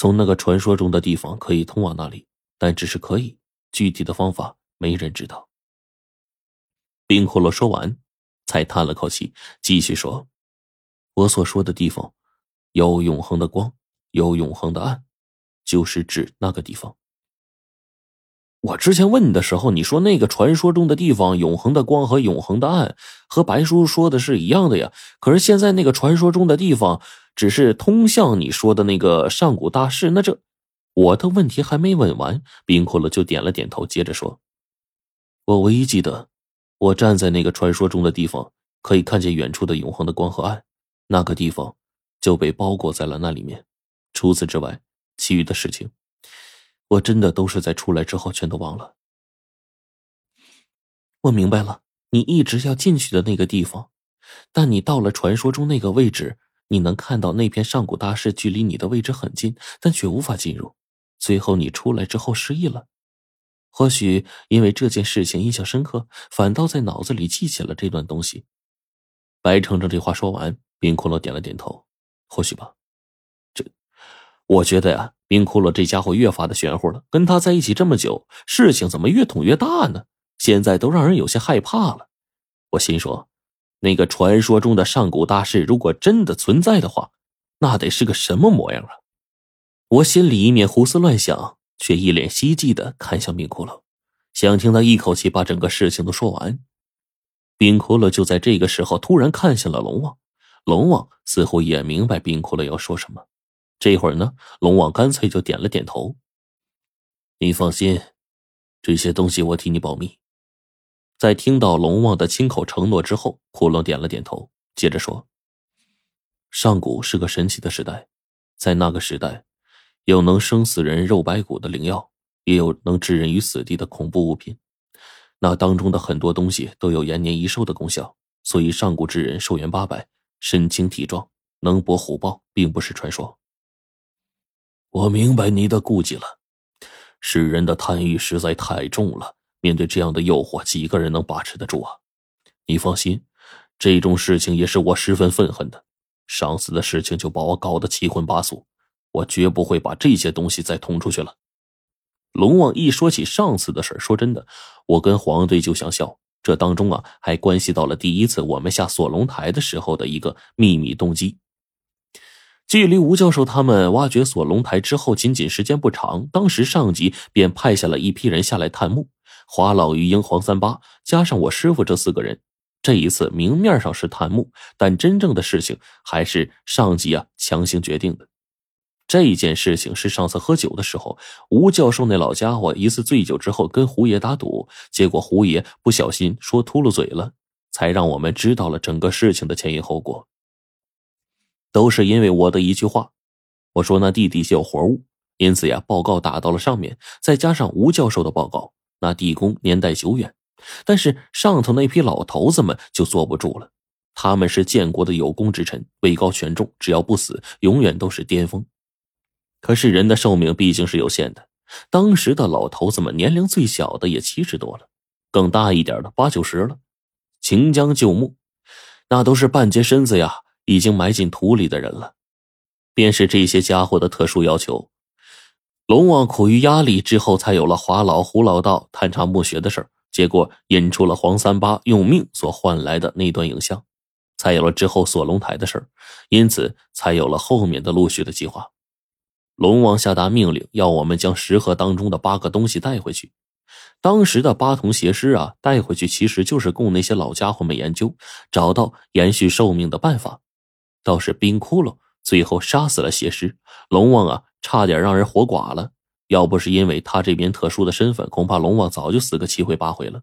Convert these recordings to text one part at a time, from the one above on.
从那个传说中的地方可以通往那里，但只是可以，具体的方法没人知道。冰骷髅说完，才叹了口气，继续说：“我所说的地方，有永恒的光，有永恒的暗，就是指那个地方。”我之前问你的时候，你说那个传说中的地方，永恒的光和永恒的暗，和白叔说的是一样的呀。可是现在那个传说中的地方，只是通向你说的那个上古大世。那这，我的问题还没问完，冰骷髅就点了点头，接着说：“我唯一记得，我站在那个传说中的地方，可以看见远处的永恒的光和暗，那个地方就被包裹在了那里面。除此之外，其余的事情。”我真的都是在出来之后全都忘了。我明白了，你一直要进去的那个地方，但你到了传说中那个位置，你能看到那片上古大师距离你的位置很近，但却无法进入。最后你出来之后失忆了，或许因为这件事情印象深刻，反倒在脑子里记起了这段东西。白程程这话说完，冰骷髅点了点头，或许吧。我觉得呀。冰骷髅这家伙越发的玄乎了，跟他在一起这么久，事情怎么越捅越大呢？现在都让人有些害怕了。我心说，那个传说中的上古大事如果真的存在的话，那得是个什么模样啊！我心里一面胡思乱想，却一脸希冀的看向冰骷髅，想听他一口气把整个事情都说完。冰骷髅就在这个时候突然看向了龙王，龙王似乎也明白冰骷髅要说什么。这会儿呢，龙王干脆就点了点头。你放心，这些东西我替你保密。在听到龙王的亲口承诺之后，骷髅点了点头，接着说：“上古是个神奇的时代，在那个时代，有能生死人肉白骨的灵药，也有能置人于死地的恐怖物品。那当中的很多东西都有延年益寿的功效，所以上古之人寿元八百，身轻体壮，能搏虎豹，并不是传说。”我明白你的顾忌了，世人的贪欲实在太重了。面对这样的诱惑，几个人能把持得住啊？你放心，这种事情也是我十分愤恨的。上次的事情就把我搞得七荤八素，我绝不会把这些东西再捅出去了。龙王一说起上次的事说真的，我跟黄队就想笑。这当中啊，还关系到了第一次我们下锁龙台的时候的一个秘密动机。距离吴教授他们挖掘锁龙台之后，仅仅时间不长，当时上级便派下了一批人下来探墓。华老、于英、黄三八加上我师傅这四个人，这一次明面上是探墓，但真正的事情还是上级啊强行决定的。这件事情是上次喝酒的时候，吴教授那老家伙一次醉酒之后跟胡爷打赌，结果胡爷不小心说秃噜嘴了，才让我们知道了整个事情的前因后果。都是因为我的一句话，我说那地底下有活物，因此呀，报告打到了上面。再加上吴教授的报告，那地宫年代久远，但是上头那批老头子们就坐不住了。他们是建国的有功之臣，位高权重，只要不死，永远都是巅峰。可是人的寿命毕竟是有限的，当时的老头子们年龄最小的也七十多了，更大一点的八九十了。秦江旧墓，那都是半截身子呀。已经埋进土里的人了，便是这些家伙的特殊要求。龙王苦于压力之后，才有了华老、胡老道探查墓穴的事结果引出了黄三八用命所换来的那段影像，才有了之后锁龙台的事因此才有了后面的陆续的计划。龙王下达命令，要我们将石盒当中的八个东西带回去。当时的八铜邪师啊，带回去其实就是供那些老家伙们研究，找到延续寿命的办法。倒是冰窟窿最后杀死了邪师龙王啊，差点让人活剐了。要不是因为他这边特殊的身份，恐怕龙王早就死个七回八回了。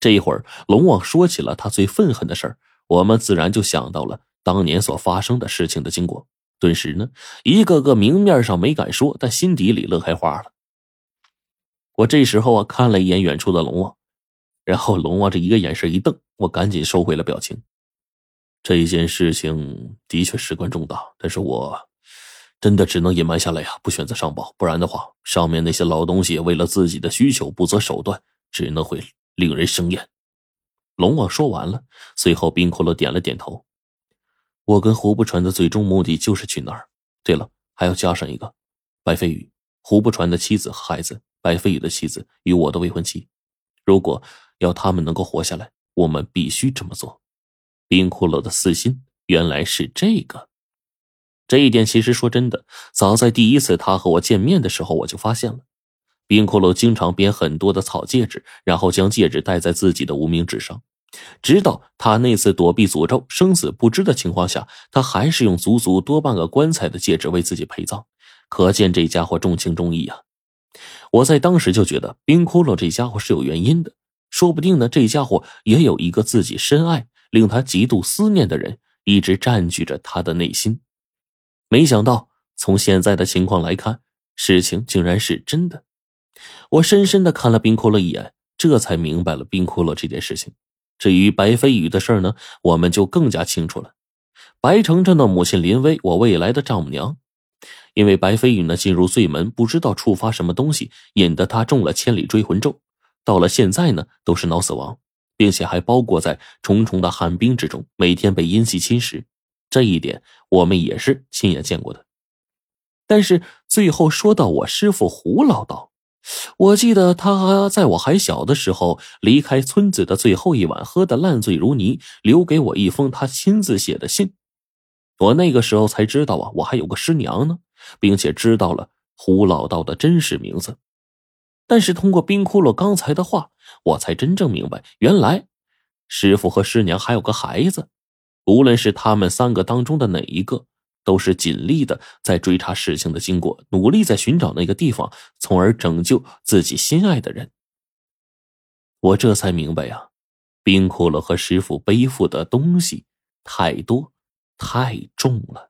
这一会儿，龙王说起了他最愤恨的事儿，我们自然就想到了当年所发生的事情的经过。顿时呢，一个个明面上没敢说，但心底里乐开花了。我这时候啊，看了一眼远处的龙王，然后龙王这一个眼神一瞪，我赶紧收回了表情。这一件事情的确事关重大，但是我真的只能隐瞒下来呀，不选择上报，不然的话，上面那些老东西为了自己的需求不择手段，只能会令人生厌。龙王说完了，随后冰骷髅点了点头。我跟胡不传的最终目的就是去那儿。对了，还要加上一个，白飞宇、胡不传的妻子和孩子，白飞宇的妻子与我的未婚妻。如果要他们能够活下来，我们必须这么做。冰骷髅的私心原来是这个。这一点其实说真的，早在第一次他和我见面的时候，我就发现了。冰骷髅经常编很多的草戒指，然后将戒指戴在自己的无名指上。直到他那次躲避诅咒、生死不知的情况下，他还是用足足多半个棺材的戒指为自己陪葬。可见这家伙重情重义啊！我在当时就觉得冰骷髅这家伙是有原因的，说不定呢，这家伙也有一个自己深爱、令他极度思念的人，一直占据着他的内心。没想到，从现在的情况来看，事情竟然是真的。我深深的看了冰骷髅一眼，这才明白了冰骷髅这件事情。至于白飞宇的事呢，我们就更加清楚了。白程程的母亲林薇，我未来的丈母娘，因为白飞宇呢进入醉门，不知道触发什么东西，引得他中了千里追魂咒，到了现在呢都是脑死亡，并且还包裹在重重的寒冰之中，每天被阴气侵蚀。这一点我们也是亲眼见过的，但是最后说到我师傅胡老道，我记得他在我还小的时候离开村子的最后一晚，喝得烂醉如泥，留给我一封他亲自写的信。我那个时候才知道啊，我还有个师娘呢，并且知道了胡老道的真实名字。但是通过冰窟窿刚才的话，我才真正明白，原来师傅和师娘还有个孩子。无论是他们三个当中的哪一个，都是尽力的在追查事情的经过，努力在寻找那个地方，从而拯救自己心爱的人。我这才明白呀，冰骷髅和师傅背负的东西太多，太重了。